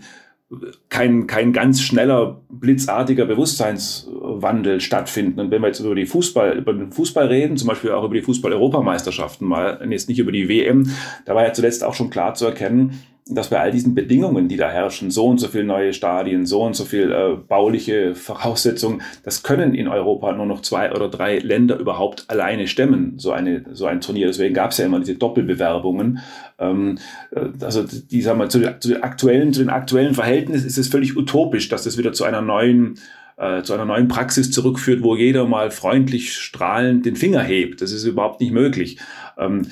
kein, kein ganz schneller, blitzartiger Bewusstseinswandel stattfinden. Und wenn wir jetzt über die Fußball, über den Fußball reden, zum Beispiel auch über die Fußball-Europameisterschaften mal, jetzt nicht über die WM, da war ja zuletzt auch schon klar zu erkennen, dass bei all diesen Bedingungen, die da herrschen, so und so viel neue Stadien, so und so viel äh, bauliche Voraussetzungen, das können in Europa nur noch zwei oder drei Länder überhaupt alleine stemmen, so, eine, so ein Turnier. Deswegen gab es ja immer diese Doppelbewerbungen. Ähm, äh, also die, sagen wir, zu, zu, den aktuellen, zu den aktuellen Verhältnissen ist es völlig utopisch, dass das wieder zu einer neuen äh, zu einer neuen Praxis zurückführt, wo jeder mal freundlich strahlend den Finger hebt. Das ist überhaupt nicht möglich. Ähm,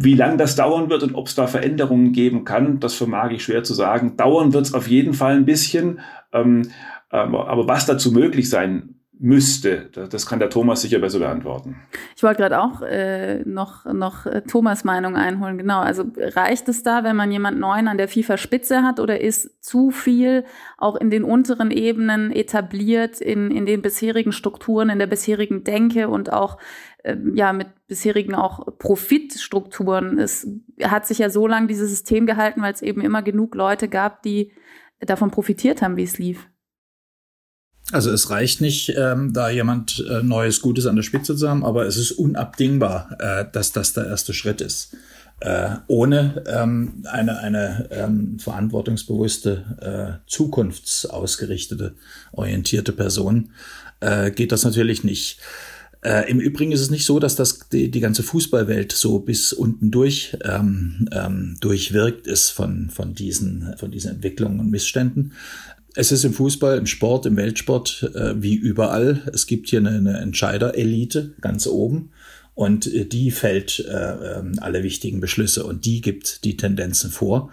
wie lang das dauern wird und ob es da Veränderungen geben kann, das vermag ich schwer zu sagen. Dauern wird es auf jeden Fall ein bisschen. Ähm, aber was dazu möglich sein müsste. Das kann der Thomas sicher besser beantworten. Ich wollte gerade auch äh, noch, noch äh, Thomas Meinung einholen. Genau, also reicht es da, wenn man jemand Neuen an der FIFA-Spitze hat oder ist zu viel auch in den unteren Ebenen etabliert, in, in den bisherigen Strukturen, in der bisherigen Denke und auch äh, ja mit bisherigen auch Profitstrukturen. Es hat sich ja so lange dieses System gehalten, weil es eben immer genug Leute gab, die davon profitiert haben, wie es lief. Also es reicht nicht, ähm, da jemand äh, Neues, Gutes an der Spitze zu haben, aber es ist unabdingbar, äh, dass das der erste Schritt ist. Äh, ohne ähm, eine, eine ähm, verantwortungsbewusste, äh, zukunftsausgerichtete, orientierte Person äh, geht das natürlich nicht. Äh, Im Übrigen ist es nicht so, dass das die, die ganze Fußballwelt so bis unten durch ähm, ähm, durchwirkt ist von, von, diesen, von diesen Entwicklungen und Missständen. Es ist im Fußball, im Sport, im Weltsport äh, wie überall. Es gibt hier eine, eine Entscheiderelite ganz oben und äh, die fällt äh, ähm, alle wichtigen Beschlüsse und die gibt die Tendenzen vor.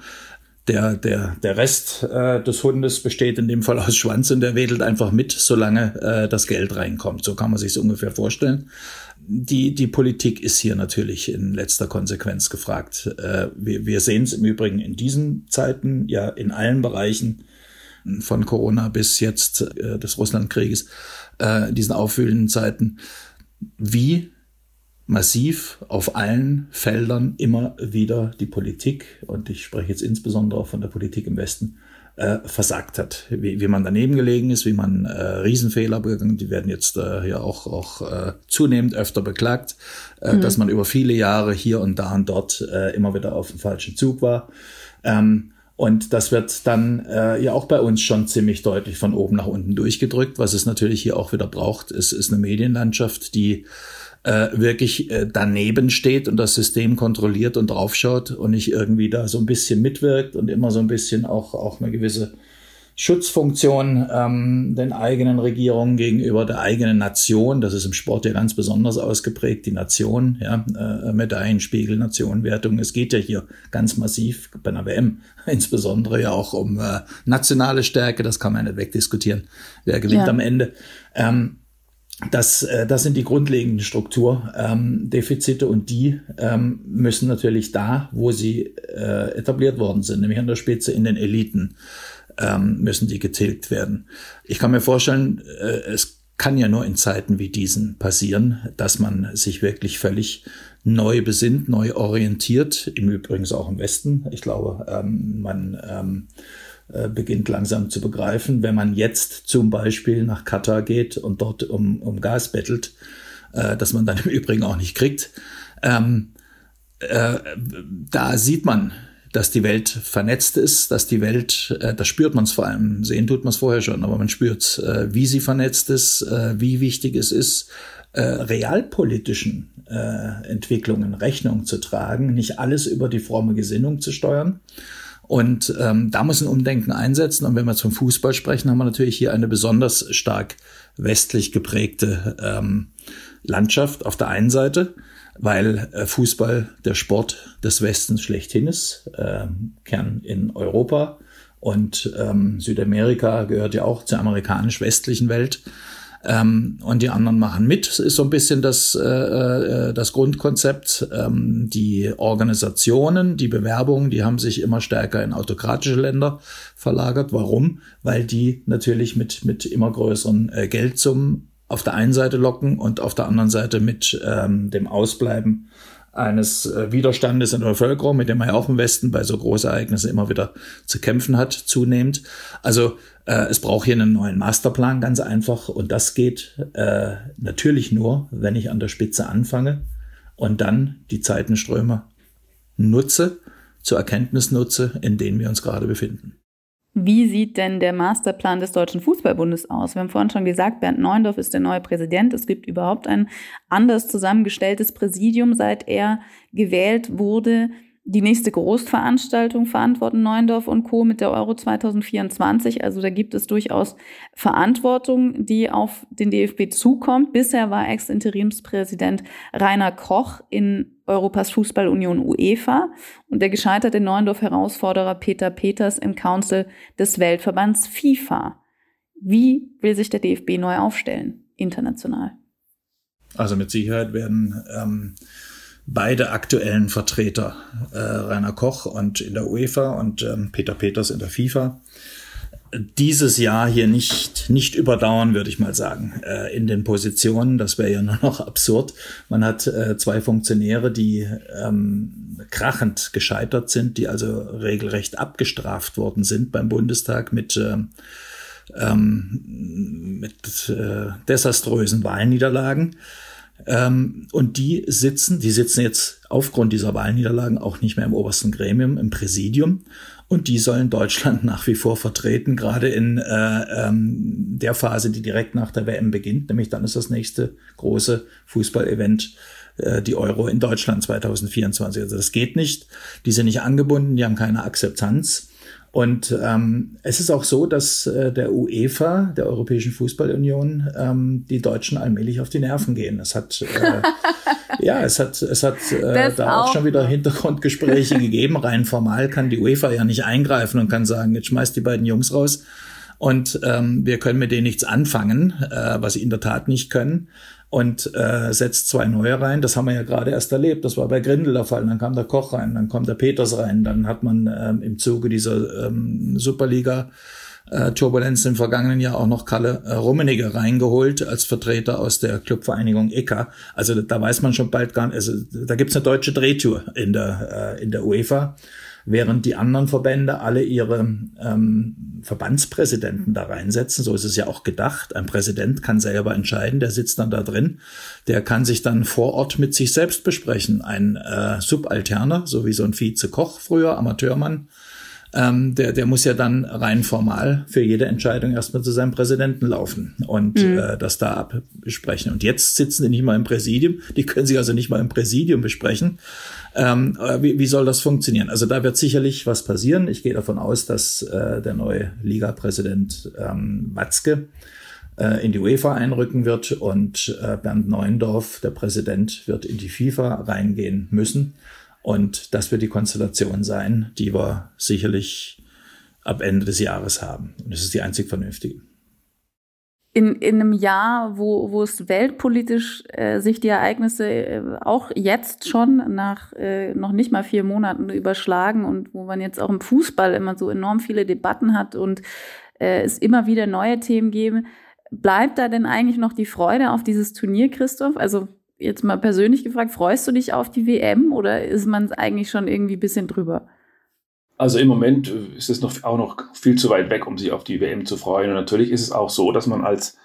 Der, der, der Rest äh, des Hundes besteht in dem Fall aus Schwanz und der wedelt einfach mit, solange äh, das Geld reinkommt. So kann man sich ungefähr vorstellen. Die, die Politik ist hier natürlich in letzter Konsequenz gefragt. Äh, wir, wir sehen es im Übrigen in diesen Zeiten ja in allen Bereichen von Corona bis jetzt äh, des Russlandkrieges, äh, diesen aufwühlenden Zeiten, wie massiv auf allen Feldern immer wieder die Politik, und ich spreche jetzt insbesondere auch von der Politik im Westen, äh, versagt hat. Wie, wie man daneben gelegen ist, wie man äh, Riesenfehler begangen, die werden jetzt äh, ja auch, auch äh, zunehmend öfter beklagt, äh, mhm. dass man über viele Jahre hier und da und dort äh, immer wieder auf dem falschen Zug war. Ähm, und das wird dann äh, ja auch bei uns schon ziemlich deutlich von oben nach unten durchgedrückt. Was es natürlich hier auch wieder braucht, ist, ist eine Medienlandschaft, die äh, wirklich äh, daneben steht und das System kontrolliert und draufschaut und nicht irgendwie da so ein bisschen mitwirkt und immer so ein bisschen auch, auch eine gewisse Schutzfunktion ähm, den eigenen Regierungen gegenüber der eigenen Nation. Das ist im Sport ja ganz besonders ausgeprägt, die Nation, ja, äh, Medaillenspiegel, Nationenwertung. Es geht ja hier ganz massiv bei einer WM, insbesondere ja auch um äh, nationale Stärke, das kann man nicht wegdiskutieren. Wer gewinnt ja. am Ende? Ähm, das, äh, das sind die grundlegenden Strukturdefizite ähm, und die ähm, müssen natürlich da, wo sie äh, etabliert worden sind, nämlich an der Spitze in den Eliten, ähm, müssen die getilgt werden. Ich kann mir vorstellen, äh, es kann ja nur in Zeiten wie diesen passieren, dass man sich wirklich völlig neu besinnt, neu orientiert. Im Übrigen auch im Westen. Ich glaube, ähm, man ähm, äh, beginnt langsam zu begreifen, wenn man jetzt zum Beispiel nach Katar geht und dort um, um Gas bettelt, äh, dass man dann im Übrigen auch nicht kriegt. Ähm, äh, da sieht man, dass die Welt vernetzt ist, dass die Welt, äh, das spürt man es vor allem, sehen tut man es vorher schon, aber man spürt, äh, wie sie vernetzt ist, äh, wie wichtig es ist, äh, realpolitischen äh, Entwicklungen Rechnung zu tragen, nicht alles über die fromme Gesinnung zu steuern. Und ähm, da muss ein Umdenken einsetzen. Und wenn wir zum Fußball sprechen, haben wir natürlich hier eine besonders stark westlich geprägte ähm, Landschaft auf der einen Seite weil äh, Fußball der Sport des Westens schlechthin ist, äh, Kern in Europa und ähm, Südamerika gehört ja auch zur amerikanisch-westlichen Welt. Ähm, und die anderen machen mit, ist so ein bisschen das, äh, äh, das Grundkonzept. Ähm, die Organisationen, die Bewerbungen, die haben sich immer stärker in autokratische Länder verlagert. Warum? Weil die natürlich mit, mit immer größeren äh, Geldsummen auf der einen Seite locken und auf der anderen Seite mit ähm, dem Ausbleiben eines äh, Widerstandes in der Bevölkerung, mit dem man ja auch im Westen bei so Großereignissen immer wieder zu kämpfen hat, zunehmend. Also äh, es braucht hier einen neuen Masterplan, ganz einfach. Und das geht äh, natürlich nur, wenn ich an der Spitze anfange und dann die Zeitenströme nutze, zur Erkenntnis nutze, in denen wir uns gerade befinden. Wie sieht denn der Masterplan des Deutschen Fußballbundes aus? Wir haben vorhin schon gesagt, Bernd Neuendorf ist der neue Präsident. Es gibt überhaupt ein anders zusammengestelltes Präsidium, seit er gewählt wurde. Die nächste Großveranstaltung verantworten Neuendorf und Co. mit der Euro 2024. Also da gibt es durchaus Verantwortung, die auf den DFB zukommt. Bisher war Ex-Interimspräsident Rainer Koch in Europas Fußballunion UEFA und der gescheiterte Neuendorf-Herausforderer Peter Peters im Council des Weltverbands FIFA. Wie will sich der DFB neu aufstellen, international? Also mit Sicherheit werden ähm beide aktuellen Vertreter, äh, Rainer Koch und in der UEFA und ähm, Peter Peters in der FIFA, dieses Jahr hier nicht, nicht überdauern, würde ich mal sagen, äh, in den Positionen. Das wäre ja nur noch absurd. Man hat äh, zwei Funktionäre, die ähm, krachend gescheitert sind, die also regelrecht abgestraft worden sind beim Bundestag mit, äh, ähm, mit äh, desaströsen Wahlniederlagen. Ähm, und die sitzen, die sitzen jetzt aufgrund dieser Wahlniederlagen auch nicht mehr im obersten Gremium, im Präsidium. Und die sollen Deutschland nach wie vor vertreten, gerade in äh, ähm, der Phase, die direkt nach der WM beginnt. Nämlich dann ist das nächste große Fußballevent äh, die Euro in Deutschland 2024. Also das geht nicht. Die sind nicht angebunden, die haben keine Akzeptanz. Und ähm, es ist auch so, dass äh, der UEFA, der Europäischen Fußballunion, ähm, die Deutschen allmählich auf die Nerven gehen. Es hat äh, ja, es hat es hat äh, da auch. auch schon wieder Hintergrundgespräche gegeben. Rein formal kann die UEFA ja nicht eingreifen und kann sagen, jetzt schmeißt die beiden Jungs raus und ähm, wir können mit denen nichts anfangen, äh, was sie in der Tat nicht können und äh, setzt zwei neue rein. Das haben wir ja gerade erst erlebt. Das war bei Grindel der Fall. Dann kam der Koch rein, dann kommt der Peters rein. Dann hat man ähm, im Zuge dieser ähm, Superliga äh, Turbulenz im vergangenen Jahr auch noch Kalle äh, Rummenigge reingeholt als Vertreter aus der Clubvereinigung ECA. Also da weiß man schon bald gar nicht, also da gibt's eine deutsche Drehtour in der, äh, in der UEFA während die anderen Verbände alle ihre ähm, Verbandspräsidenten da reinsetzen. So ist es ja auch gedacht. Ein Präsident kann selber entscheiden, der sitzt dann da drin. Der kann sich dann vor Ort mit sich selbst besprechen. Ein äh, Subalterner, so wie so ein Vize-Koch früher, Amateurmann, ähm, der, der muss ja dann rein formal für jede Entscheidung erstmal zu seinem Präsidenten laufen und mhm. äh, das da abbesprechen. Und jetzt sitzen die nicht mal im Präsidium, die können sich also nicht mal im Präsidium besprechen. Ähm, wie, wie soll das funktionieren? Also da wird sicherlich was passieren. Ich gehe davon aus, dass äh, der neue Liga-Präsident ähm, Watzke äh, in die UEFA einrücken wird und äh, Bernd Neuendorf, der Präsident, wird in die FIFA reingehen müssen. Und das wird die Konstellation sein, die wir sicherlich ab Ende des Jahres haben. Und das ist die einzig vernünftige. In, in einem Jahr, wo, wo es weltpolitisch äh, sich die Ereignisse äh, auch jetzt schon nach äh, noch nicht mal vier Monaten überschlagen und wo man jetzt auch im Fußball immer so enorm viele Debatten hat und äh, es immer wieder neue Themen geben, bleibt da denn eigentlich noch die Freude auf dieses Turnier, Christoph? Also jetzt mal persönlich gefragt, freust du dich auf die WM oder ist man eigentlich schon irgendwie ein bisschen drüber? Also im Moment äh, ist es noch, auch noch viel zu weit weg, um sich auf die WM zu freuen. Und natürlich ist es auch so, dass man als,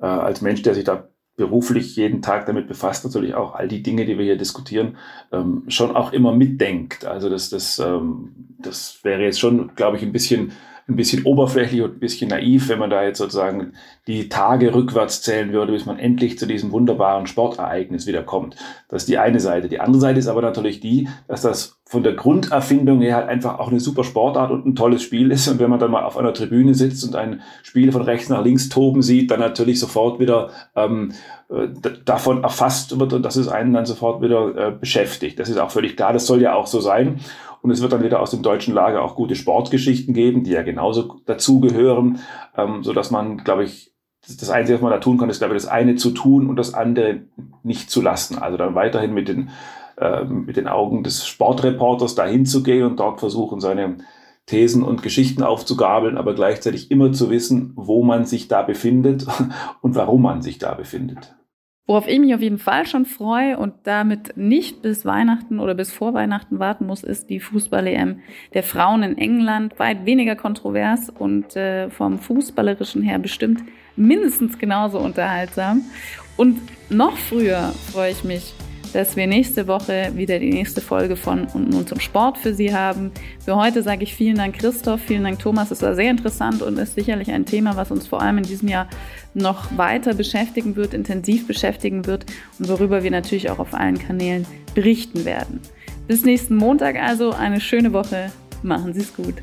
äh, als Mensch, der sich da beruflich jeden Tag damit befasst, natürlich auch all die Dinge, die wir hier diskutieren, ähm, schon auch immer mitdenkt. Also das, das, ähm, das wäre jetzt schon, glaube ich, ein bisschen ein bisschen oberflächlich und ein bisschen naiv, wenn man da jetzt sozusagen die Tage rückwärts zählen würde, bis man endlich zu diesem wunderbaren Sportereignis wiederkommt. Das ist die eine Seite. Die andere Seite ist aber natürlich die, dass das von der Grunderfindung her halt einfach auch eine super Sportart und ein tolles Spiel ist. Und wenn man dann mal auf einer Tribüne sitzt und ein Spiel von rechts nach links toben sieht, dann natürlich sofort wieder ähm, äh, davon erfasst wird und dass es einen dann sofort wieder äh, beschäftigt. Das ist auch völlig klar, das soll ja auch so sein. Und es wird dann wieder aus dem deutschen Lager auch gute Sportgeschichten geben, die ja genauso dazugehören, ähm, so dass man, glaube ich, das Einzige, was man da tun kann, ist, glaube ich, das eine zu tun und das andere nicht zu lassen. Also dann weiterhin mit den, äh, mit den Augen des Sportreporters dahin zu gehen und dort versuchen, seine Thesen und Geschichten aufzugabeln, aber gleichzeitig immer zu wissen, wo man sich da befindet und warum man sich da befindet. Worauf ich mich auf jeden Fall schon freue und damit nicht bis Weihnachten oder bis vor Weihnachten warten muss, ist die Fußball-EM der Frauen in England. Weit weniger kontrovers und äh, vom Fußballerischen her bestimmt mindestens genauso unterhaltsam. Und noch früher freue ich mich dass wir nächste Woche wieder die nächste Folge von Und nun zum Sport für Sie haben. Für heute sage ich vielen Dank Christoph, vielen Dank Thomas. Es war sehr interessant und ist sicherlich ein Thema, was uns vor allem in diesem Jahr noch weiter beschäftigen wird, intensiv beschäftigen wird und worüber wir natürlich auch auf allen Kanälen berichten werden. Bis nächsten Montag also eine schöne Woche. Machen Sie es gut.